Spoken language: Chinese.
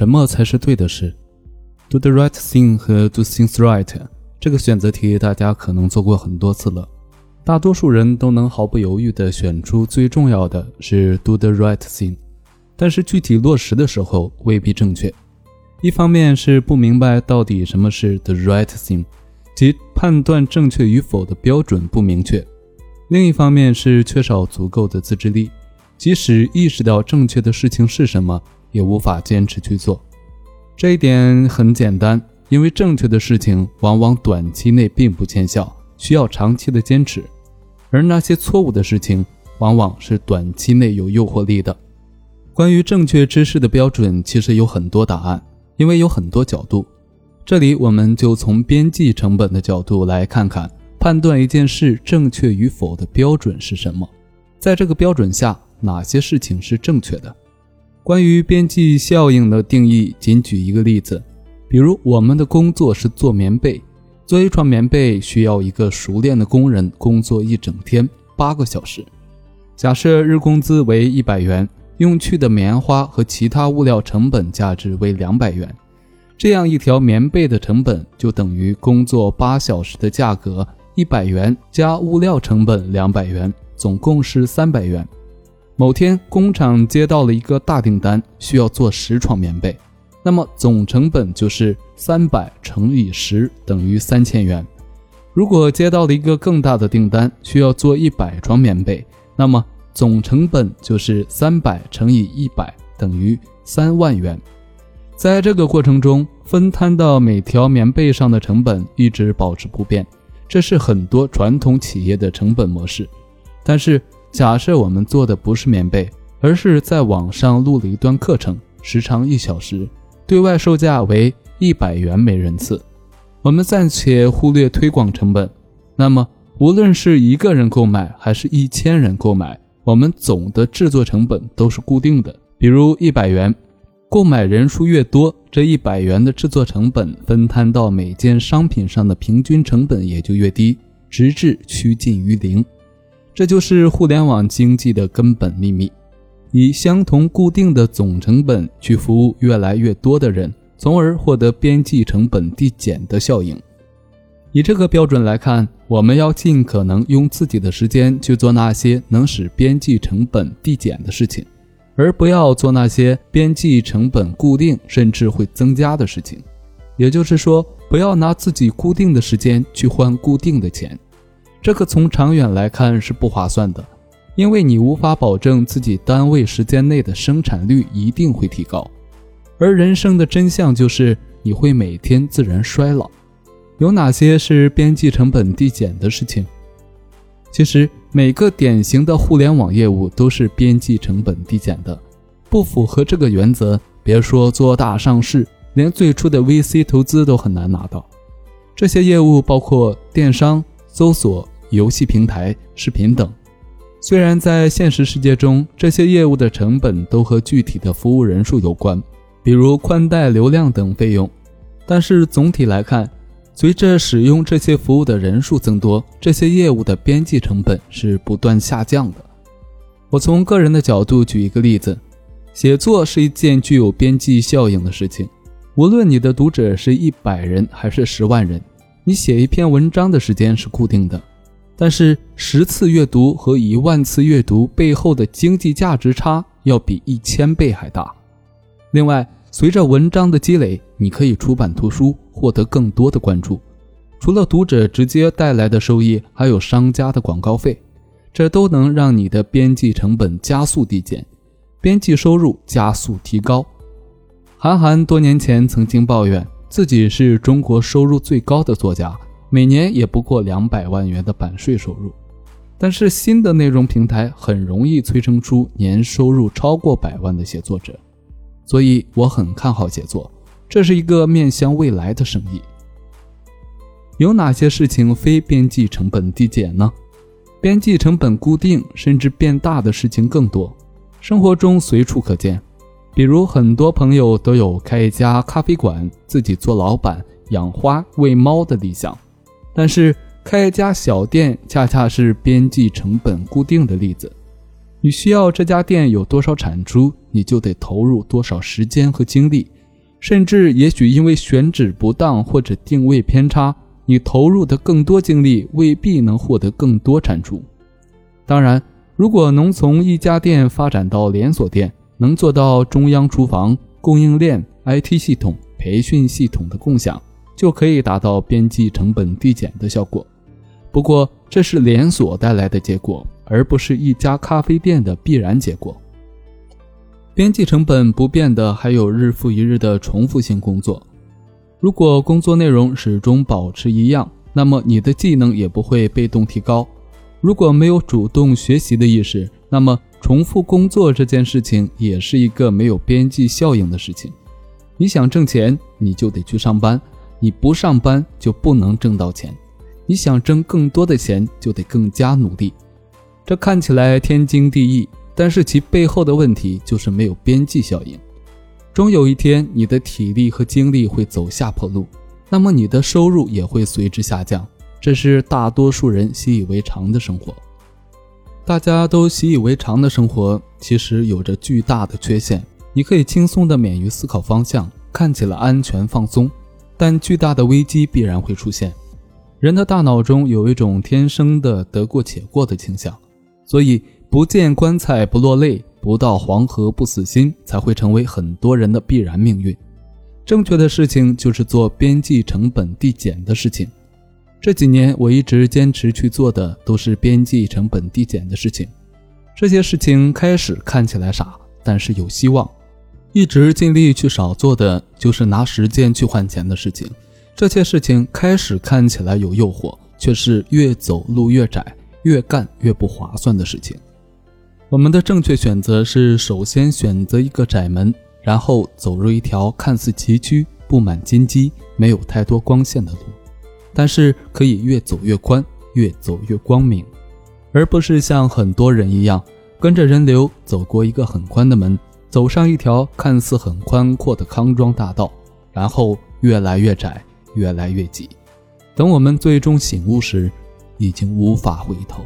什么才是对的事？Do the right thing 和 Do things right 这个选择题大家可能做过很多次了，大多数人都能毫不犹豫地选出最重要的是 Do the right thing，但是具体落实的时候未必正确。一方面是不明白到底什么是 the right thing，即判断正确与否的标准不明确；另一方面是缺少足够的自制力，即使意识到正确的事情是什么，也无法坚持去做。这一点很简单，因为正确的事情往往短期内并不见效，需要长期的坚持；而那些错误的事情，往往是短期内有诱惑力的。关于正确知识的标准，其实有很多答案。因为有很多角度，这里我们就从边际成本的角度来看看，判断一件事正确与否的标准是什么。在这个标准下，哪些事情是正确的？关于边际效应的定义，仅举一个例子，比如我们的工作是做棉被，做一床棉被需要一个熟练的工人工作一整天，八个小时。假设日工资为一百元。用去的棉花和其他物料成本价值为两百元，这样一条棉被的成本就等于工作八小时的价格一百元加物料成本两百元，总共是三百元。某天工厂接到了一个大订单，需要做十床棉被，那么总成本就是三百乘以十等于三千元。如果接到了一个更大的订单，需要做一百床棉被，那么。总成本就是三百乘以一百等于三万元，在这个过程中分摊到每条棉被上的成本一直保持不变，这是很多传统企业的成本模式。但是假设我们做的不是棉被，而是在网上录了一段课程，时长一小时，对外售价为一百元每人次，我们暂且忽略推广成本，那么无论是一个人购买还是一千人购买。我们总的制作成本都是固定的，比如一百元，购买人数越多，这一百元的制作成本分摊到每件商品上的平均成本也就越低，直至趋近于零。这就是互联网经济的根本秘密：以相同固定的总成本去服务越来越多的人，从而获得边际成本递减的效应。以这个标准来看，我们要尽可能用自己的时间去做那些能使边际成本递减的事情，而不要做那些边际成本固定甚至会增加的事情。也就是说，不要拿自己固定的时间去换固定的钱，这个从长远来看是不划算的，因为你无法保证自己单位时间内的生产率一定会提高，而人生的真相就是你会每天自然衰老。有哪些是边际成本递减的事情？其实每个典型的互联网业务都是边际成本递减的。不符合这个原则，别说做大上市，连最初的 VC 投资都很难拿到。这些业务包括电商、搜索、游戏平台、视频等。虽然在现实世界中，这些业务的成本都和具体的服务人数有关，比如宽带流量等费用，但是总体来看。随着使用这些服务的人数增多，这些业务的边际成本是不断下降的。我从个人的角度举一个例子：写作是一件具有边际效应的事情。无论你的读者是一百人还是十万人，你写一篇文章的时间是固定的。但是十次阅读和一万次阅读背后的经济价值差要比一千倍还大。另外，随着文章的积累，你可以出版图书。获得更多的关注，除了读者直接带来的收益，还有商家的广告费，这都能让你的边际成本加速递减，边际收入加速提高。韩寒多年前曾经抱怨自己是中国收入最高的作家，每年也不过两百万元的版税收入。但是新的内容平台很容易催生出年收入超过百万的写作者，所以我很看好写作。这是一个面向未来的生意。有哪些事情非边际成本递减呢？边际成本固定甚至变大的事情更多，生活中随处可见。比如，很多朋友都有开一家咖啡馆、自己做老板、养花、喂猫的理想，但是开一家小店恰恰是边际成本固定的例子。你需要这家店有多少产出，你就得投入多少时间和精力。甚至也许因为选址不当或者定位偏差，你投入的更多精力未必能获得更多产出。当然，如果能从一家店发展到连锁店，能做到中央厨房、供应链、IT 系统、培训系统的共享，就可以达到边际成本递减的效果。不过，这是连锁带来的结果，而不是一家咖啡店的必然结果。边际成本不变的还有日复一日的重复性工作。如果工作内容始终保持一样，那么你的技能也不会被动提高。如果没有主动学习的意识，那么重复工作这件事情也是一个没有边际效应的事情。你想挣钱，你就得去上班；你不上班就不能挣到钱。你想挣更多的钱，就得更加努力。这看起来天经地义。但是其背后的问题就是没有边际效应，终有一天你的体力和精力会走下坡路，那么你的收入也会随之下降，这是大多数人习以为常的生活。大家都习以为常的生活其实有着巨大的缺陷，你可以轻松的免于思考方向，看起来安全放松，但巨大的危机必然会出现。人的大脑中有一种天生的得过且过的倾向，所以。不见棺材不落泪，不到黄河不死心，才会成为很多人的必然命运。正确的事情就是做边际成本递减的事情。这几年我一直坚持去做的都是边际成本递减的事情。这些事情开始看起来傻，但是有希望。一直尽力去少做的就是拿时间去换钱的事情。这些事情开始看起来有诱惑，却是越走路越窄，越干越不划算的事情。我们的正确选择是：首先选择一个窄门，然后走入一条看似崎岖、布满荆棘、没有太多光线的路，但是可以越走越宽，越走越光明，而不是像很多人一样跟着人流走过一个很宽的门，走上一条看似很宽阔的康庄大道，然后越来越窄，越来越挤。等我们最终醒悟时，已经无法回头。